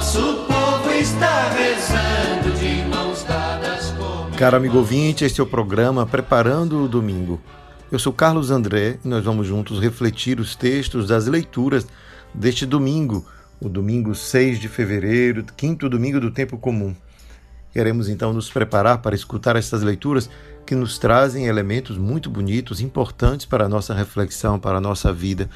Nosso povo está rezando de mãos dadas como. Caro amigo ouvinte, este é o programa Preparando o Domingo. Eu sou Carlos André e nós vamos juntos refletir os textos das leituras deste domingo, o domingo 6 de fevereiro, quinto domingo do tempo comum. Queremos então nos preparar para escutar essas leituras que nos trazem elementos muito bonitos, importantes para a nossa reflexão, para a nossa vida.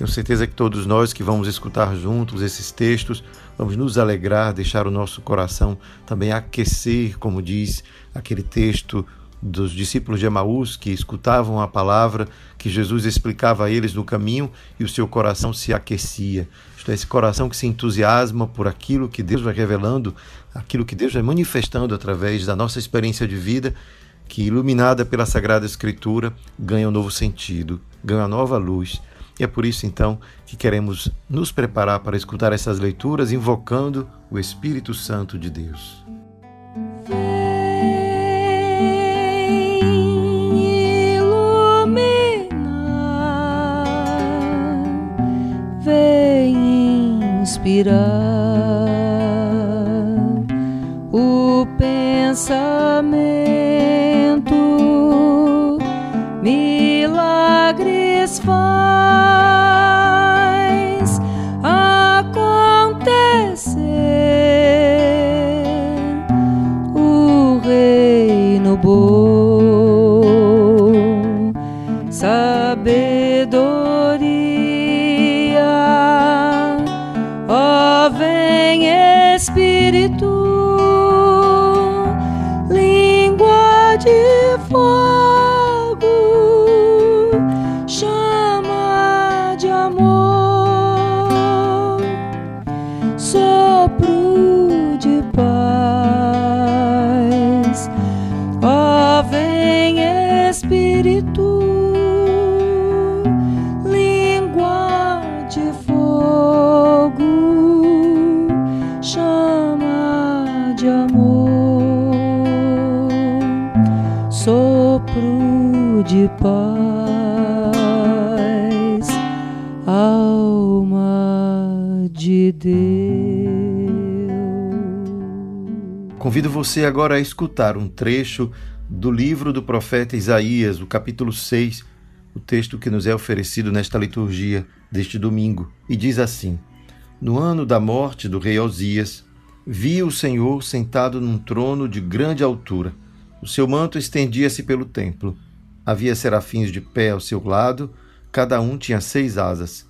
Tenho certeza que todos nós que vamos escutar juntos esses textos, vamos nos alegrar, deixar o nosso coração também aquecer, como diz aquele texto dos discípulos de Emaús que escutavam a palavra que Jesus explicava a eles no caminho e o seu coração se aquecia. Isto é, esse coração que se entusiasma por aquilo que Deus vai revelando, aquilo que Deus vai manifestando através da nossa experiência de vida, que iluminada pela Sagrada Escritura ganha um novo sentido, ganha uma nova luz. E é por isso então que queremos nos preparar para escutar essas leituras invocando o Espírito Santo de Deus. inspirar o pensamento, milagres faz de Deus. Convido você agora a escutar um trecho do livro do profeta Isaías, o capítulo 6, o texto que nos é oferecido nesta liturgia deste domingo, e diz assim: No ano da morte do rei Osias, vi o Senhor sentado num trono de grande altura. O seu manto estendia-se pelo templo. Havia serafins de pé ao seu lado, cada um tinha seis asas.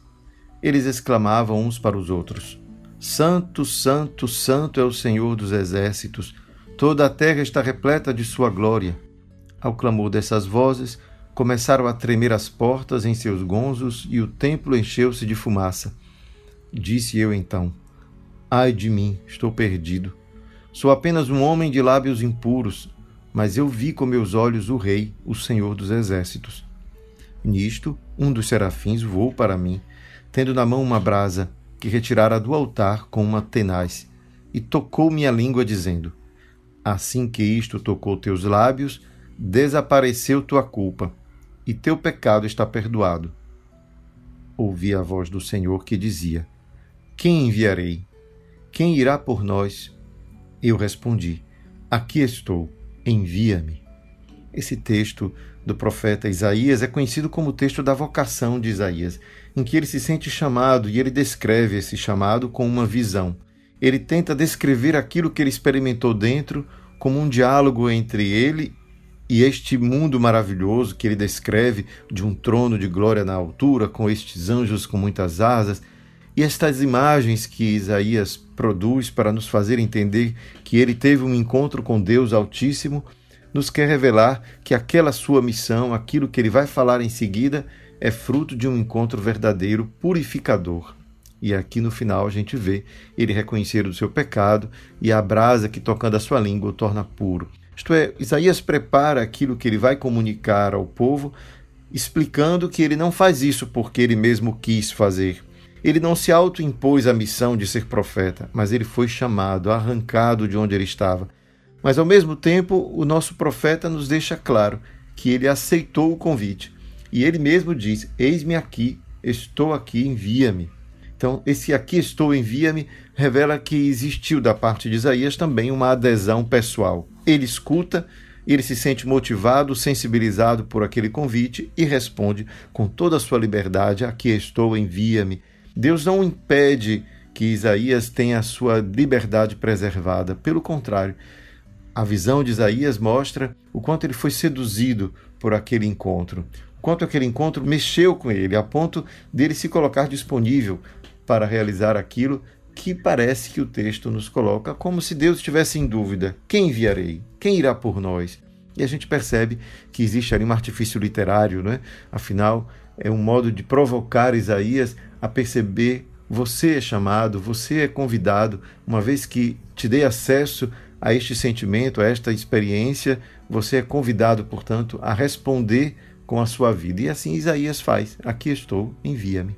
Eles exclamavam uns para os outros: Santo, Santo, Santo é o Senhor dos exércitos, toda a terra está repleta de sua glória. Ao clamor dessas vozes, começaram a tremer as portas em seus gonzos e o templo encheu-se de fumaça. Disse eu então: Ai de mim, estou perdido. Sou apenas um homem de lábios impuros, mas eu vi com meus olhos o Rei, o Senhor dos Exércitos. Nisto, um dos serafins voou para mim, tendo na mão uma brasa que retirara do altar com uma tenaz, e tocou minha língua, dizendo: Assim que isto tocou teus lábios, desapareceu tua culpa, e teu pecado está perdoado. Ouvi a voz do Senhor que dizia: Quem enviarei? Quem irá por nós? Eu respondi: Aqui estou, envia-me. Esse texto do profeta Isaías é conhecido como o texto da vocação de Isaías, em que ele se sente chamado e ele descreve esse chamado com uma visão. Ele tenta descrever aquilo que ele experimentou dentro como um diálogo entre ele e este mundo maravilhoso que ele descreve de um trono de glória na altura, com estes anjos com muitas asas, e estas imagens que Isaías produz para nos fazer entender que ele teve um encontro com Deus Altíssimo, nos quer revelar que aquela sua missão, aquilo que ele vai falar em seguida, é fruto de um encontro verdadeiro, purificador. E aqui no final a gente vê ele reconhecer o seu pecado e a brasa que tocando a sua língua o torna puro. Isto é, Isaías prepara aquilo que ele vai comunicar ao povo, explicando que ele não faz isso porque ele mesmo quis fazer. Ele não se autoimpôs a missão de ser profeta, mas ele foi chamado, arrancado de onde ele estava. Mas ao mesmo tempo, o nosso profeta nos deixa claro que ele aceitou o convite. E ele mesmo diz: Eis-me aqui, estou aqui, envia-me. Então, esse aqui estou, envia-me, revela que existiu da parte de Isaías também uma adesão pessoal. Ele escuta, ele se sente motivado, sensibilizado por aquele convite e responde com toda a sua liberdade: Aqui estou, envia-me. Deus não impede que Isaías tenha a sua liberdade preservada. Pelo contrário, a visão de Isaías mostra o quanto ele foi seduzido por aquele encontro, o quanto aquele encontro mexeu com ele, a ponto dele se colocar disponível para realizar aquilo que parece que o texto nos coloca como se Deus estivesse em dúvida: quem enviarei? Quem irá por nós? E a gente percebe que existe ali um artifício literário, né? afinal, é um modo de provocar Isaías a perceber: você é chamado, você é convidado, uma vez que te dei acesso a este sentimento, a esta experiência, você é convidado, portanto, a responder com a sua vida. E assim Isaías faz: Aqui estou, envia-me.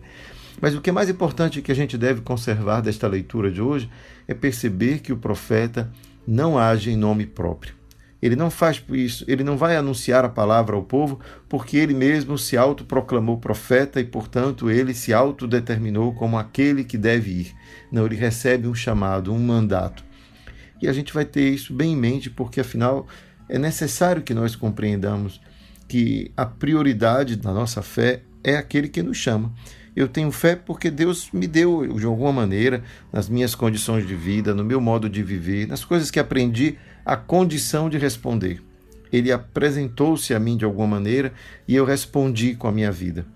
Mas o que é mais importante que a gente deve conservar desta leitura de hoje é perceber que o profeta não age em nome próprio. Ele não faz isso, ele não vai anunciar a palavra ao povo porque ele mesmo se autoproclamou profeta e, portanto, ele se autodeterminou como aquele que deve ir. Não, ele recebe um chamado, um mandato. E a gente vai ter isso bem em mente, porque afinal é necessário que nós compreendamos que a prioridade da nossa fé é aquele que nos chama. Eu tenho fé porque Deus me deu, de alguma maneira, nas minhas condições de vida, no meu modo de viver, nas coisas que aprendi, a condição de responder. Ele apresentou-se a mim de alguma maneira e eu respondi com a minha vida.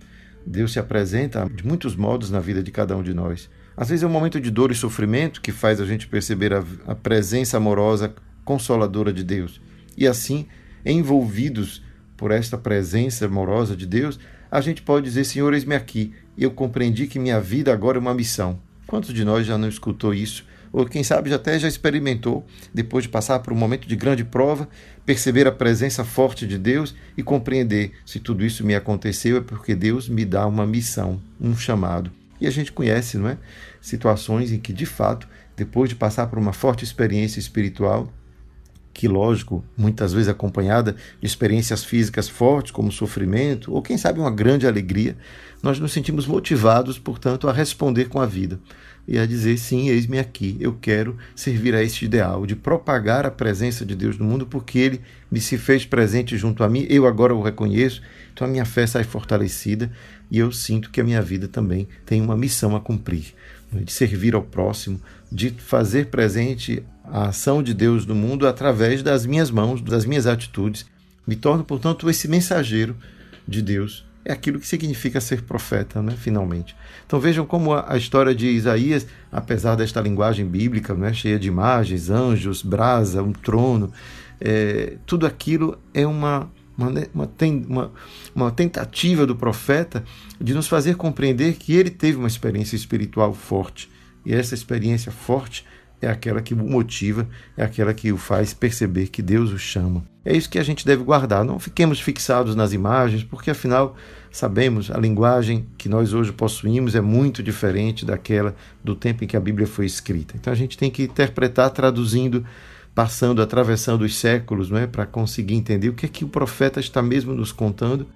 Deus se apresenta de muitos modos na vida de cada um de nós. Às vezes é um momento de dor e sofrimento que faz a gente perceber a, a presença amorosa, consoladora de Deus. E assim, envolvidos por esta presença amorosa de Deus, a gente pode dizer: Senhor, eis-me aqui. Eu compreendi que minha vida agora é uma missão. Quantos de nós já não escutou isso? Ou quem sabe até já experimentou, depois de passar por um momento de grande prova, perceber a presença forte de Deus e compreender se tudo isso me aconteceu é porque Deus me dá uma missão, um chamado. E a gente conhece, não é? Situações em que, de fato, depois de passar por uma forte experiência espiritual, que, lógico, muitas vezes acompanhada de experiências físicas fortes, como sofrimento, ou quem sabe uma grande alegria, nós nos sentimos motivados, portanto, a responder com a vida e a dizer: sim, eis-me aqui, eu quero servir a este ideal, de propagar a presença de Deus no mundo, porque Ele me se fez presente junto a mim, eu agora o reconheço, então a minha fé sai fortalecida e eu sinto que a minha vida também tem uma missão a cumprir, né, de servir ao próximo, de fazer presente a ação de Deus no mundo através das minhas mãos, das minhas atitudes. Me torno, portanto, esse mensageiro de Deus. É aquilo que significa ser profeta, né, finalmente. Então vejam como a, história de Isaías, apesar desta linguagem bíblica, né, cheia de imagens, anjos, brasa, um trono, é, tudo aquilo é uma, uma, uma, uma, uma tentativa do profeta de nos fazer compreender que ele teve uma experiência espiritual forte. E essa experiência forte é aquela que o motiva, é aquela que o faz perceber que Deus o chama. É isso que a gente deve guardar. Não fiquemos fixados nas imagens, porque afinal sabemos a linguagem que nós hoje possuímos é muito diferente daquela do tempo em que a Bíblia foi escrita. Então a gente tem que interpretar traduzindo, passando, atravessando os séculos, não é, para conseguir entender o que é que o profeta está mesmo nos contando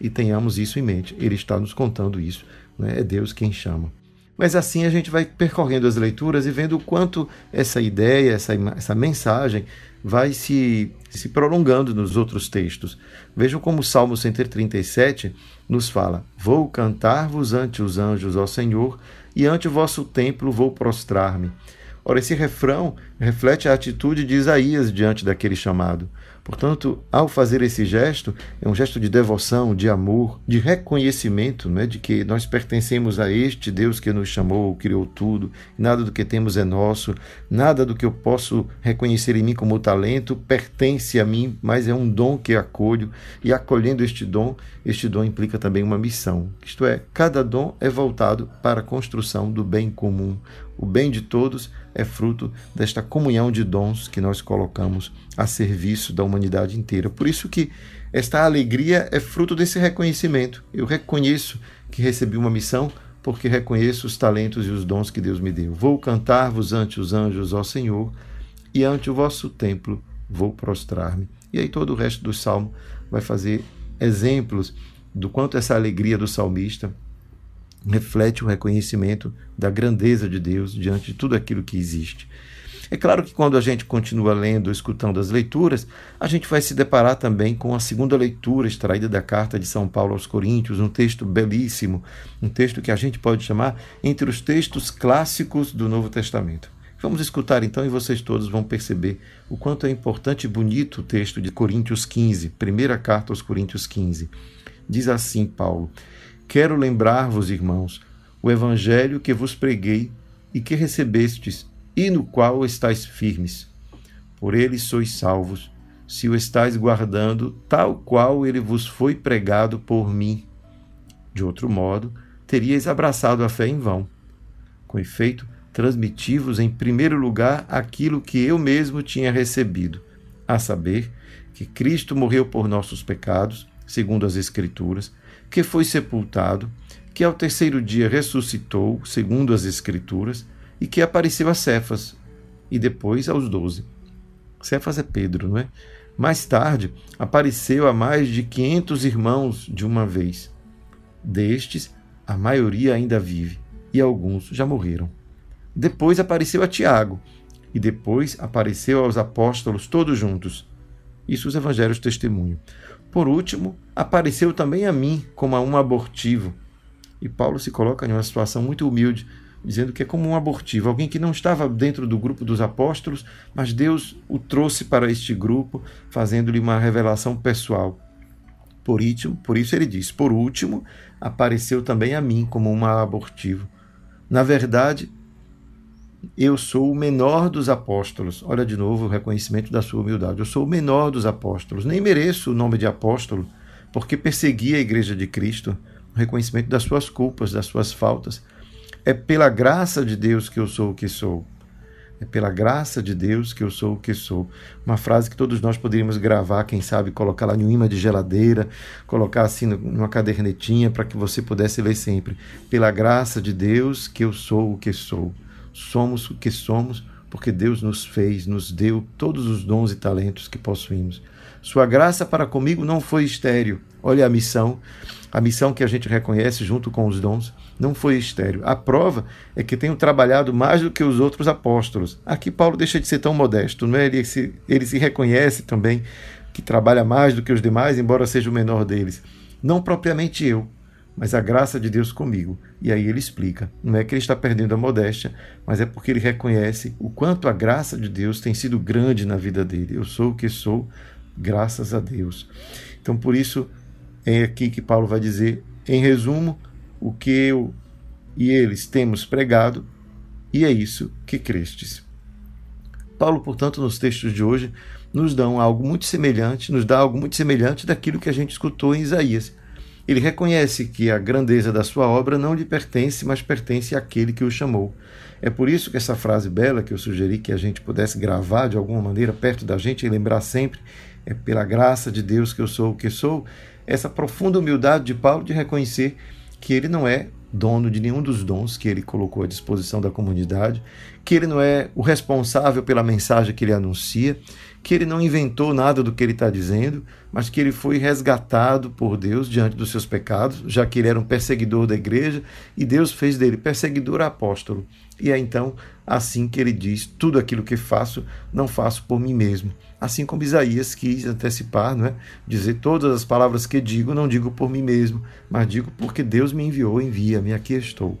e tenhamos isso em mente. Ele está nos contando isso. Não é? é Deus quem chama. Mas assim a gente vai percorrendo as leituras e vendo o quanto essa ideia, essa, essa mensagem vai se, se prolongando nos outros textos. Vejam como o Salmo 137 nos fala: Vou cantar-vos ante os anjos, ó Senhor, e ante o vosso templo vou prostrar-me. Ora, esse refrão reflete a atitude de Isaías diante daquele chamado. Portanto, ao fazer esse gesto, é um gesto de devoção, de amor, de reconhecimento né, de que nós pertencemos a este Deus que nos chamou, criou tudo, nada do que temos é nosso, nada do que eu posso reconhecer em mim como talento pertence a mim, mas é um dom que acolho, e acolhendo este dom, este dom implica também uma missão. Isto é, cada dom é voltado para a construção do bem comum. O bem de todos é fruto desta comunhão de dons que nós colocamos a serviço da humanidade inteira. Por isso que esta alegria é fruto desse reconhecimento. Eu reconheço que recebi uma missão porque reconheço os talentos e os dons que Deus me deu. Vou cantar-vos ante os anjos, ó Senhor, e ante o vosso templo vou prostrar-me. E aí todo o resto do salmo vai fazer exemplos do quanto essa alegria do salmista reflete o reconhecimento da grandeza de Deus diante de tudo aquilo que existe. É claro que quando a gente continua lendo, escutando as leituras, a gente vai se deparar também com a segunda leitura extraída da carta de São Paulo aos Coríntios, um texto belíssimo, um texto que a gente pode chamar entre os textos clássicos do Novo Testamento. Vamos escutar então e vocês todos vão perceber o quanto é importante e bonito o texto de Coríntios 15, primeira carta aos Coríntios 15. Diz assim Paulo: Quero lembrar-vos, irmãos, o evangelho que vos preguei e que recebestes, e no qual estáis firmes. Por ele sois salvos, se o estáis guardando, tal qual ele vos foi pregado por mim. De outro modo, teríeis abraçado a fé em vão. Com efeito, transmiti-vos em primeiro lugar aquilo que eu mesmo tinha recebido, a saber, que Cristo morreu por nossos pecados, segundo as Escrituras, que foi sepultado, que ao terceiro dia ressuscitou, segundo as Escrituras, e que apareceu a Cefas, e depois aos doze. Cefas é Pedro, não é? Mais tarde, apareceu a mais de quinhentos irmãos de uma vez. Destes, a maioria ainda vive, e alguns já morreram. Depois apareceu a Tiago, e depois apareceu aos apóstolos todos juntos. Isso os evangelhos testemunham. Por último, apareceu também a mim como a um abortivo. E Paulo se coloca em uma situação muito humilde, dizendo que é como um abortivo, alguém que não estava dentro do grupo dos apóstolos, mas Deus o trouxe para este grupo, fazendo-lhe uma revelação pessoal. Por último, por isso ele diz: Por último, apareceu também a mim como um abortivo. Na verdade, eu sou o menor dos apóstolos. Olha de novo o reconhecimento da sua humildade. Eu sou o menor dos apóstolos. Nem mereço o nome de apóstolo, porque persegui a igreja de Cristo. O reconhecimento das suas culpas, das suas faltas. É pela graça de Deus que eu sou o que sou. É pela graça de Deus que eu sou o que sou. Uma frase que todos nós poderíamos gravar, quem sabe, colocar lá em um imã de geladeira, colocar assim numa cadernetinha para que você pudesse ler sempre. Pela graça de Deus que eu sou o que sou somos o que somos porque Deus nos fez, nos deu todos os dons e talentos que possuímos. Sua graça para comigo não foi estéril. Olha a missão, a missão que a gente reconhece junto com os dons, não foi estéril. A prova é que tenho trabalhado mais do que os outros apóstolos. Aqui Paulo deixa de ser tão modesto, não é? Ele se, ele se reconhece também que trabalha mais do que os demais, embora seja o menor deles. Não propriamente eu, mas a graça de Deus comigo. E aí ele explica: não é que ele está perdendo a modéstia, mas é porque ele reconhece o quanto a graça de Deus tem sido grande na vida dele. Eu sou o que sou, graças a Deus. Então, por isso, é aqui que Paulo vai dizer, em resumo, o que eu e eles temos pregado, e é isso que crestes. Paulo, portanto, nos textos de hoje, nos dá algo muito semelhante, nos dá algo muito semelhante daquilo que a gente escutou em Isaías ele reconhece que a grandeza da sua obra não lhe pertence, mas pertence àquele que o chamou. É por isso que essa frase bela que eu sugeri que a gente pudesse gravar de alguma maneira perto da gente e lembrar sempre é pela graça de Deus que eu sou o que sou, essa profunda humildade de Paulo de reconhecer que ele não é dono de nenhum dos dons que ele colocou à disposição da comunidade, que ele não é o responsável pela mensagem que ele anuncia, que ele não inventou nada do que ele está dizendo, mas que ele foi resgatado por Deus diante dos seus pecados, já que ele era um perseguidor da igreja, e Deus fez dele perseguidor apóstolo. E é então assim que ele diz: tudo aquilo que faço, não faço por mim mesmo. Assim como Isaías quis antecipar, não é? dizer todas as palavras que digo, não digo por mim mesmo, mas digo porque Deus me enviou, envia-me, aqui estou.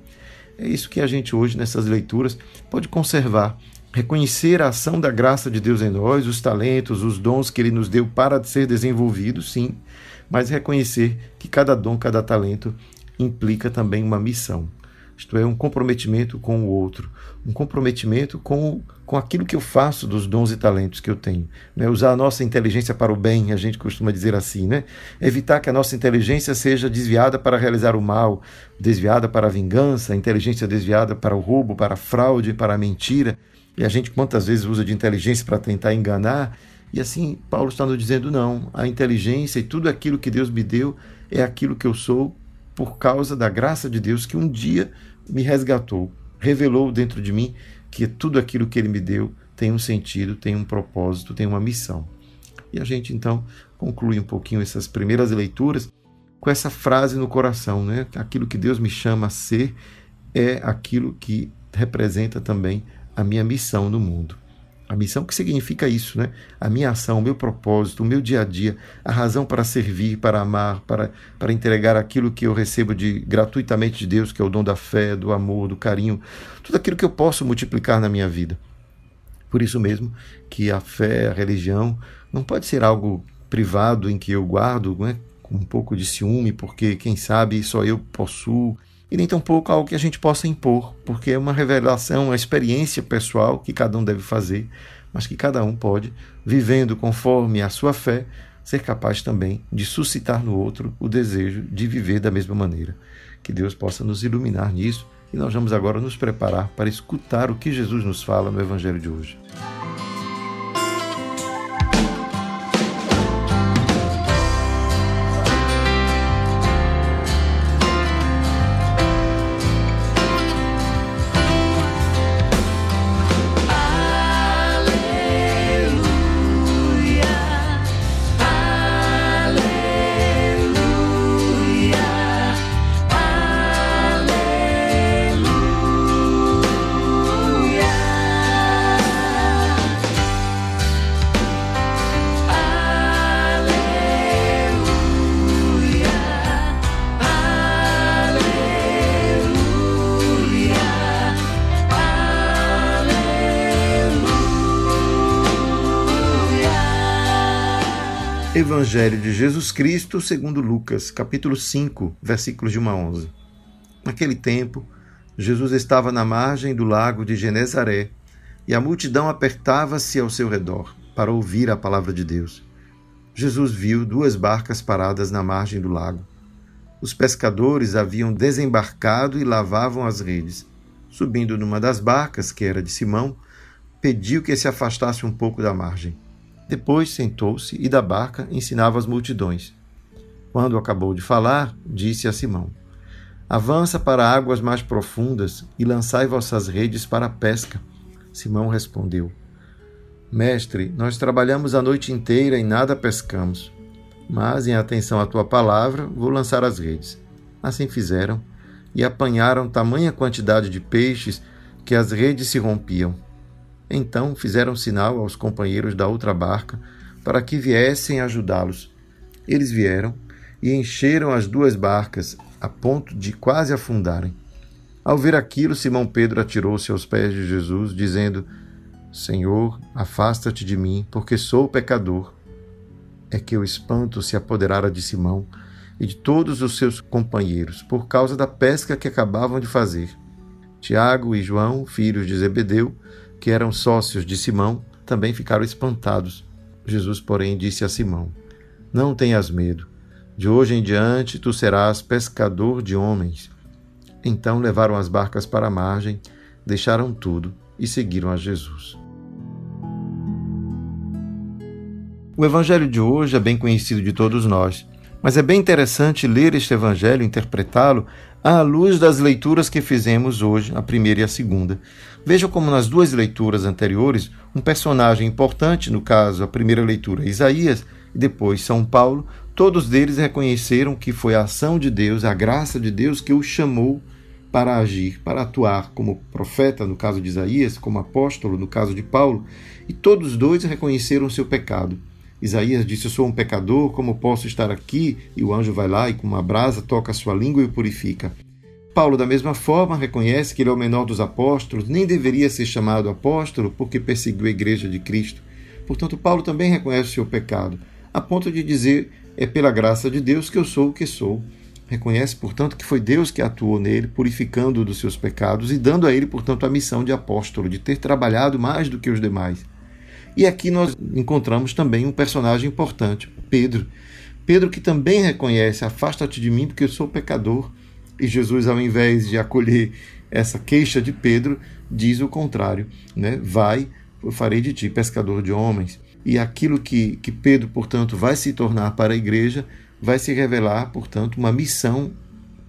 É isso que a gente hoje, nessas leituras, pode conservar reconhecer a ação da graça de Deus em nós, os talentos, os dons que Ele nos deu para ser desenvolvidos, sim, mas reconhecer que cada dom, cada talento implica também uma missão. Isto é, um comprometimento com o outro, um comprometimento com, com aquilo que eu faço dos dons e talentos que eu tenho. Né? Usar a nossa inteligência para o bem, a gente costuma dizer assim, né? Evitar que a nossa inteligência seja desviada para realizar o mal, desviada para a vingança, inteligência desviada para o roubo, para a fraude, para a mentira. E a gente quantas vezes usa de inteligência para tentar enganar? E assim, Paulo está nos dizendo: não, a inteligência e tudo aquilo que Deus me deu é aquilo que eu sou por causa da graça de Deus que um dia me resgatou, revelou dentro de mim que tudo aquilo que ele me deu tem um sentido, tem um propósito, tem uma missão. E a gente então conclui um pouquinho essas primeiras leituras com essa frase no coração, né? Aquilo que Deus me chama a ser é aquilo que representa também a minha missão no mundo. A missão que significa isso, né? A minha ação, o meu propósito, o meu dia a dia, a razão para servir, para amar, para, para entregar aquilo que eu recebo de gratuitamente de Deus, que é o dom da fé, do amor, do carinho, tudo aquilo que eu posso multiplicar na minha vida. Por isso mesmo que a fé, a religião, não pode ser algo privado em que eu guardo, né? um pouco de ciúme, porque quem sabe só eu possuo e nem tampouco algo que a gente possa impor, porque é uma revelação, uma experiência pessoal que cada um deve fazer, mas que cada um pode, vivendo conforme a sua fé, ser capaz também de suscitar no outro o desejo de viver da mesma maneira. Que Deus possa nos iluminar nisso e nós vamos agora nos preparar para escutar o que Jesus nos fala no Evangelho de hoje. Evangelho de Jesus Cristo segundo Lucas, capítulo 5, versículos de 1 a 11. Naquele tempo, Jesus estava na margem do lago de Genezaré e a multidão apertava-se ao seu redor para ouvir a palavra de Deus. Jesus viu duas barcas paradas na margem do lago. Os pescadores haviam desembarcado e lavavam as redes. Subindo numa das barcas, que era de Simão, pediu que se afastasse um pouco da margem. Depois sentou-se e da barca ensinava as multidões. Quando acabou de falar, disse a Simão: Avança para águas mais profundas e lançai vossas redes para a pesca. Simão respondeu: Mestre, nós trabalhamos a noite inteira e nada pescamos. Mas, em atenção à tua palavra, vou lançar as redes. Assim fizeram e apanharam tamanha quantidade de peixes que as redes se rompiam. Então fizeram sinal aos companheiros da outra barca para que viessem ajudá-los. Eles vieram e encheram as duas barcas a ponto de quase afundarem. Ao ver aquilo, Simão Pedro atirou-se aos pés de Jesus, dizendo: Senhor, afasta-te de mim, porque sou pecador. É que o espanto se apoderara de Simão e de todos os seus companheiros, por causa da pesca que acabavam de fazer. Tiago e João, filhos de Zebedeu, que eram sócios de Simão, também ficaram espantados. Jesus, porém, disse a Simão: Não tenhas medo. De hoje em diante tu serás pescador de homens. Então levaram as barcas para a margem, deixaram tudo e seguiram a Jesus. O evangelho de hoje é bem conhecido de todos nós, mas é bem interessante ler este evangelho, interpretá-lo à luz das leituras que fizemos hoje, a primeira e a segunda. Veja como nas duas leituras anteriores, um personagem importante, no caso, a primeira leitura, Isaías, e depois São Paulo, todos eles reconheceram que foi a ação de Deus, a graça de Deus que o chamou para agir, para atuar como profeta, no caso de Isaías, como apóstolo, no caso de Paulo, e todos dois reconheceram seu pecado. Isaías disse: Eu sou um pecador, como posso estar aqui? E o anjo vai lá e, com uma brasa, toca a sua língua e o purifica. Paulo, da mesma forma, reconhece que ele é o menor dos apóstolos, nem deveria ser chamado apóstolo porque perseguiu a igreja de Cristo. Portanto, Paulo também reconhece o seu pecado, a ponto de dizer: é pela graça de Deus que eu sou o que sou. Reconhece, portanto, que foi Deus que atuou nele, purificando-o dos seus pecados e dando a ele, portanto, a missão de apóstolo, de ter trabalhado mais do que os demais. E aqui nós encontramos também um personagem importante, Pedro. Pedro que também reconhece: afasta-te de mim porque eu sou pecador. E Jesus, ao invés de acolher essa queixa de Pedro, diz o contrário: né? vai, eu farei de ti pescador de homens. E aquilo que, que Pedro, portanto, vai se tornar para a igreja, vai se revelar, portanto, uma missão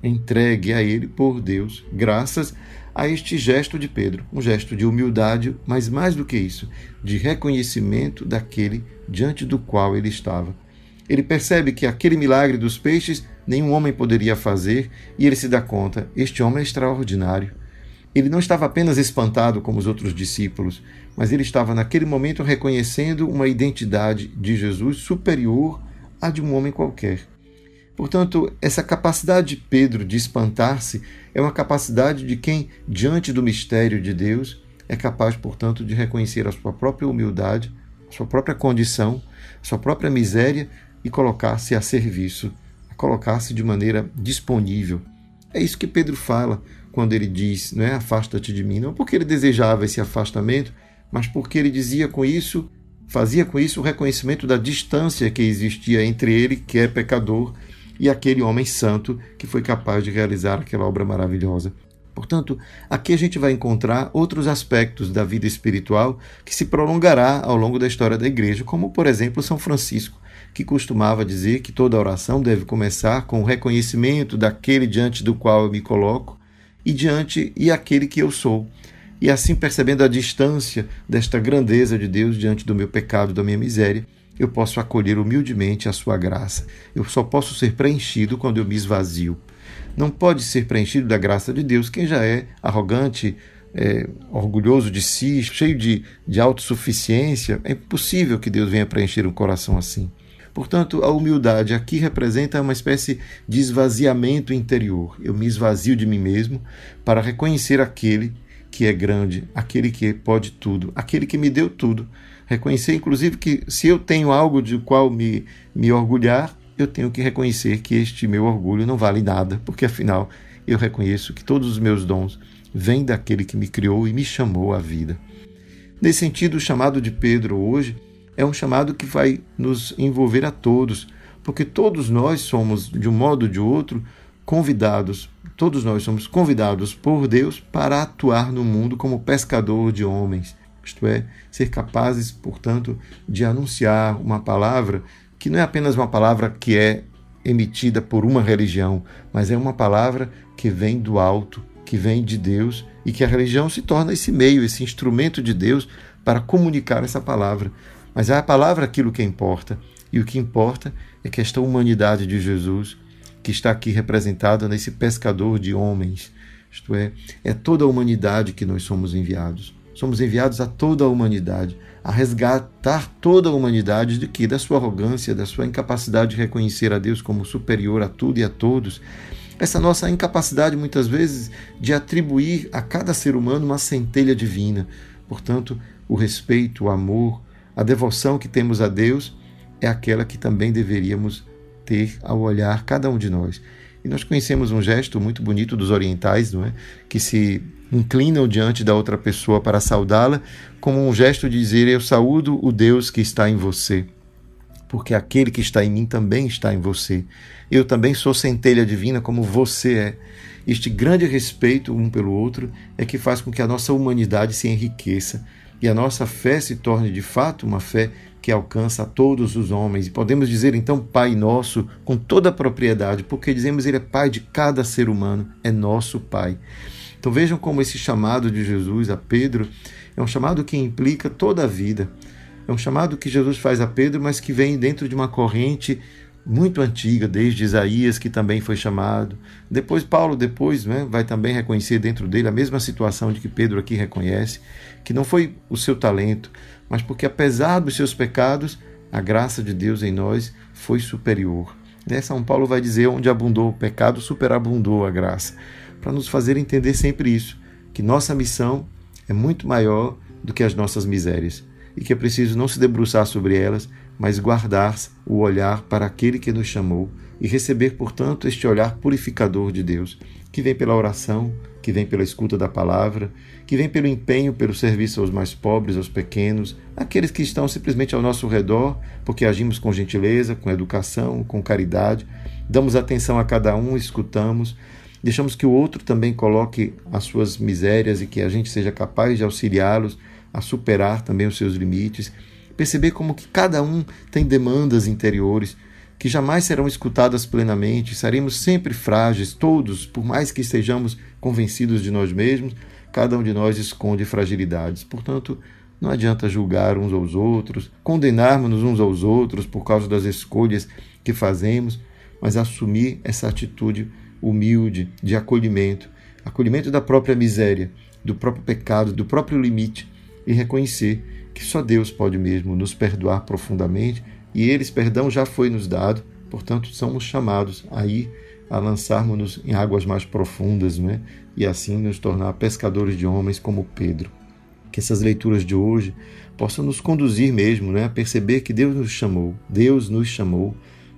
entregue a ele por Deus, graças a este gesto de Pedro, um gesto de humildade, mas mais do que isso, de reconhecimento daquele diante do qual ele estava. Ele percebe que aquele milagre dos peixes nenhum homem poderia fazer e ele se dá conta: este homem é extraordinário. Ele não estava apenas espantado como os outros discípulos, mas ele estava naquele momento reconhecendo uma identidade de Jesus superior à de um homem qualquer. Portanto, essa capacidade de Pedro de espantar-se é uma capacidade de quem, diante do mistério de Deus, é capaz, portanto, de reconhecer a sua própria humildade, a sua própria condição, a sua própria miséria e colocar-se a serviço, a colocar-se de maneira disponível. É isso que Pedro fala quando ele diz, não é afasta-te de mim, não porque ele desejava esse afastamento, mas porque ele dizia com isso, fazia com isso o reconhecimento da distância que existia entre ele, que é pecador, e aquele homem santo que foi capaz de realizar aquela obra maravilhosa. Portanto, aqui a gente vai encontrar outros aspectos da vida espiritual que se prolongará ao longo da história da igreja, como por exemplo São Francisco, que costumava dizer que toda oração deve começar com o reconhecimento daquele diante do qual eu me coloco e diante e aquele que eu sou. E assim percebendo a distância desta grandeza de Deus diante do meu pecado, da minha miséria, eu posso acolher humildemente a sua graça. Eu só posso ser preenchido quando eu me esvazio. Não pode ser preenchido da graça de Deus quem já é arrogante, é, orgulhoso de si, cheio de, de autossuficiência. É impossível que Deus venha preencher um coração assim. Portanto, a humildade aqui representa uma espécie de esvaziamento interior. Eu me esvazio de mim mesmo para reconhecer aquele que é grande, aquele que pode tudo, aquele que me deu tudo Reconhecer, inclusive, que se eu tenho algo de qual me, me orgulhar, eu tenho que reconhecer que este meu orgulho não vale nada, porque afinal eu reconheço que todos os meus dons vêm daquele que me criou e me chamou à vida. Nesse sentido, o chamado de Pedro hoje é um chamado que vai nos envolver a todos, porque todos nós somos, de um modo ou de outro, convidados, todos nós somos convidados por Deus para atuar no mundo como pescador de homens isto é, ser capazes, portanto, de anunciar uma palavra que não é apenas uma palavra que é emitida por uma religião, mas é uma palavra que vem do alto, que vem de Deus e que a religião se torna esse meio, esse instrumento de Deus para comunicar essa palavra. Mas é a palavra aquilo que importa, e o que importa é que esta humanidade de Jesus, que está aqui representada nesse pescador de homens, isto é, é toda a humanidade que nós somos enviados. Somos enviados a toda a humanidade, a resgatar toda a humanidade de que? Da sua arrogância, da sua incapacidade de reconhecer a Deus como superior a tudo e a todos. Essa nossa incapacidade, muitas vezes, de atribuir a cada ser humano uma centelha divina. Portanto, o respeito, o amor, a devoção que temos a Deus é aquela que também deveríamos ter ao olhar cada um de nós. E nós conhecemos um gesto muito bonito dos orientais, não é? que se inclinam diante da outra pessoa para saudá-la, como um gesto de dizer: Eu saúdo o Deus que está em você, porque aquele que está em mim também está em você. Eu também sou centelha divina, como você é. Este grande respeito um pelo outro é que faz com que a nossa humanidade se enriqueça e a nossa fé se torne de fato uma fé que alcança a todos os homens. E podemos dizer então Pai nosso com toda a propriedade, porque dizemos Ele é Pai de cada ser humano, é nosso Pai. Então vejam como esse chamado de Jesus a Pedro é um chamado que implica toda a vida. É um chamado que Jesus faz a Pedro, mas que vem dentro de uma corrente muito antiga, desde Isaías, que também foi chamado. Depois, Paulo, depois, né, vai também reconhecer dentro dele a mesma situação de que Pedro aqui reconhece, que não foi o seu talento, mas porque, apesar dos seus pecados, a graça de Deus em nós foi superior. Né? São Paulo vai dizer: onde abundou o pecado, superabundou a graça. para nos fazer entender sempre isso, que nossa missão é muito maior do que as nossas misérias e que é preciso não se debruçar sobre elas, mas guardar o olhar para aquele que nos chamou e receber, portanto, este olhar purificador de Deus, que vem pela oração, que vem pela escuta da palavra, que vem pelo empenho pelo serviço aos mais pobres, aos pequenos, aqueles que estão simplesmente ao nosso redor, porque agimos com gentileza, com educação, com caridade, damos atenção a cada um, escutamos, deixamos que o outro também coloque as suas misérias e que a gente seja capaz de auxiliá-los a superar também os seus limites, perceber como que cada um tem demandas interiores que jamais serão escutadas plenamente, seremos sempre frágeis, todos, por mais que estejamos convencidos de nós mesmos, cada um de nós esconde fragilidades. Portanto, não adianta julgar uns aos outros, condenarmos-nos uns aos outros por causa das escolhas que fazemos, mas assumir essa atitude humilde de acolhimento, acolhimento da própria miséria, do próprio pecado, do próprio limite e reconhecer que só Deus pode mesmo nos perdoar profundamente e eles perdão já foi nos dado, portanto somos chamados a ir a lançarmos-nos em águas mais profundas, não é? E assim nos tornar pescadores de homens como Pedro. Que essas leituras de hoje possam nos conduzir mesmo, né, a perceber que Deus nos chamou, Deus nos chamou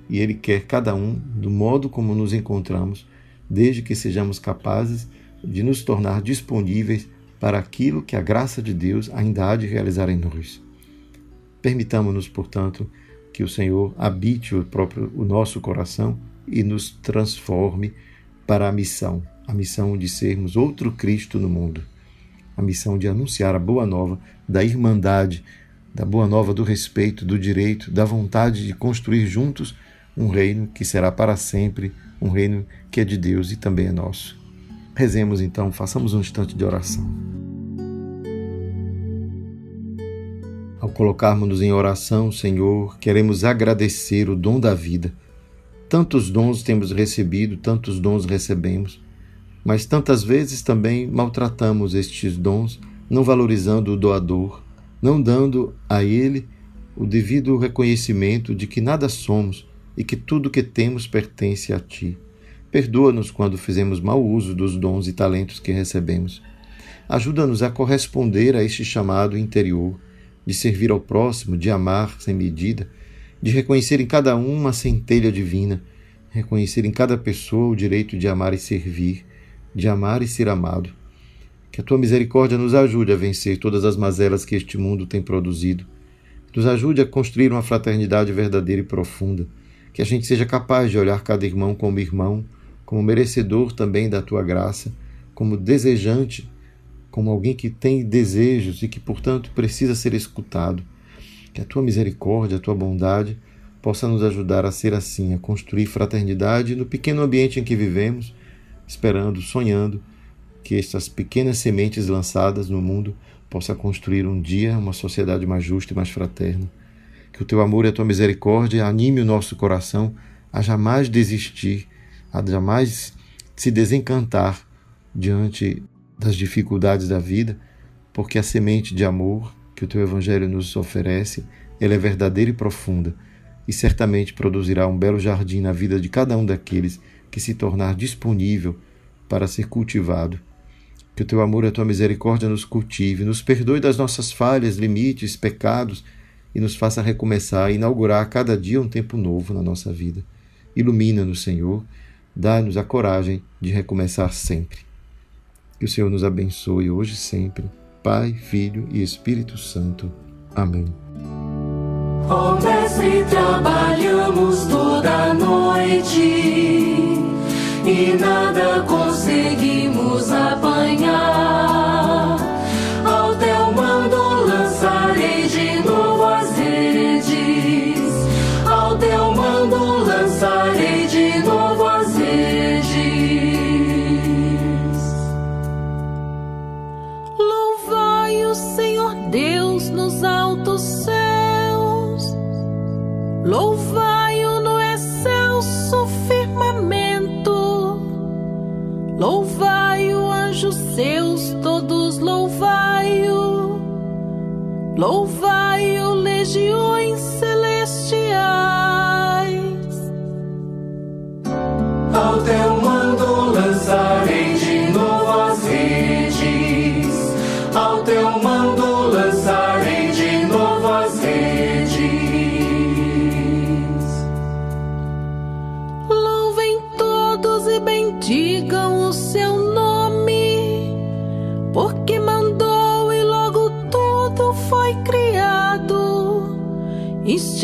e ele quer cada um do modo como nos encontramos desde que sejamos capazes de nos tornar disponíveis para aquilo que a graça de Deus ainda há de realizar em nós. Permitamos-nos, portanto, que o Senhor habite o próprio o nosso coração e nos transforme para a missão, a missão de sermos outro Cristo no mundo, a missão de anunciar a boa nova da irmandade, da boa nova do respeito, do direito, da vontade de construir juntos um reino que será para sempre um reino que é de Deus e também é nosso. Rezemos então, façamos um instante de oração. Colocarmos-nos em oração, Senhor, queremos agradecer o dom da vida. Tantos dons temos recebido, tantos dons recebemos, mas tantas vezes também maltratamos estes dons, não valorizando o doador, não dando a ele o devido reconhecimento de que nada somos e que tudo que temos pertence a Ti. Perdoa-nos quando fizemos mau uso dos dons e talentos que recebemos. Ajuda-nos a corresponder a este chamado interior, de servir ao próximo, de amar sem medida, de reconhecer em cada um uma centelha divina, reconhecer em cada pessoa o direito de amar e servir, de amar e ser amado. Que a tua misericórdia nos ajude a vencer todas as mazelas que este mundo tem produzido. Nos ajude a construir uma fraternidade verdadeira e profunda que a gente seja capaz de olhar cada irmão como irmão, como merecedor também da tua graça, como desejante, como alguém que tem desejos e que, portanto, precisa ser escutado. Que a tua misericórdia, a tua bondade possa nos ajudar a ser assim, a construir fraternidade no pequeno ambiente em que vivemos, esperando, sonhando que estas pequenas sementes lançadas no mundo possa construir um dia uma sociedade mais justa e mais fraterna. Que o teu amor e a tua misericórdia anime o nosso coração a jamais desistir, a jamais se desencantar diante das dificuldades da vida, porque a semente de amor que o teu evangelho nos oferece, ela é verdadeira e profunda e certamente produzirá um belo jardim na vida de cada um daqueles que se tornar disponível para ser cultivado. Que o teu amor e a tua misericórdia nos cultive, nos perdoe das nossas falhas, limites, pecados e nos faça recomeçar, inaugurar a cada dia um tempo novo na nossa vida. Ilumina-nos, Senhor, dá-nos a coragem de recomeçar sempre. Que o Senhor nos abençoe hoje e sempre. Pai, Filho e Espírito Santo. Amém. Oh, mestre, trabalhamos toda noite e nada conseguimos apanhar.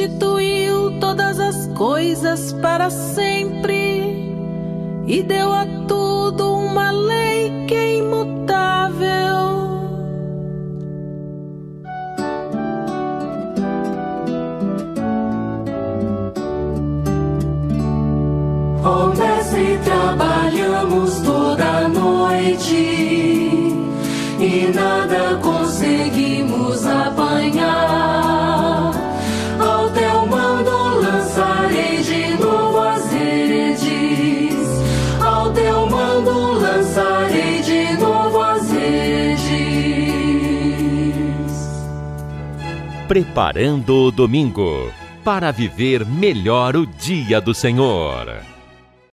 Instituiu todas as coisas para sempre e deu a Preparando o domingo para viver melhor o dia do Senhor.